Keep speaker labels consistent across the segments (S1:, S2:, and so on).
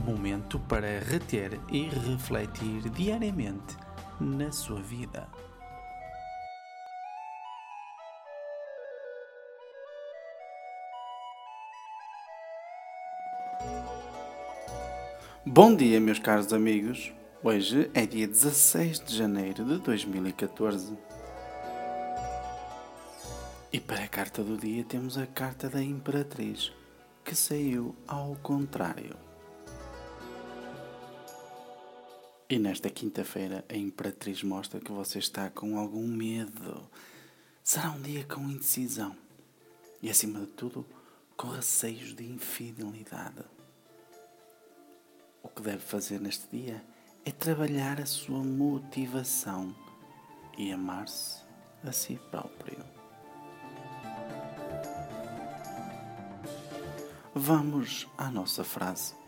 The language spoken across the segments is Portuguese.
S1: momento para reter e refletir diariamente na sua vida. Bom dia, meus caros amigos. Hoje é dia 16 de janeiro de 2014. E para a carta do dia temos a carta da Imperatriz, que saiu ao contrário. E nesta quinta-feira a Imperatriz mostra que você está com algum medo. Será um dia com indecisão e, acima de tudo, com receios de infidelidade. O que deve fazer neste dia é trabalhar a sua motivação e amar-se a si próprio. Vamos à nossa frase.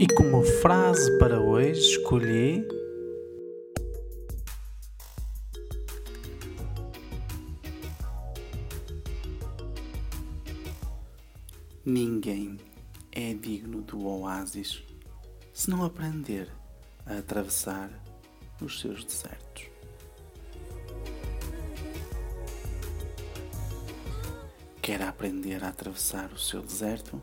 S1: E como frase para hoje escolhi Ninguém é digno do oásis se não aprender a atravessar os seus desertos. Quer aprender a atravessar o seu deserto?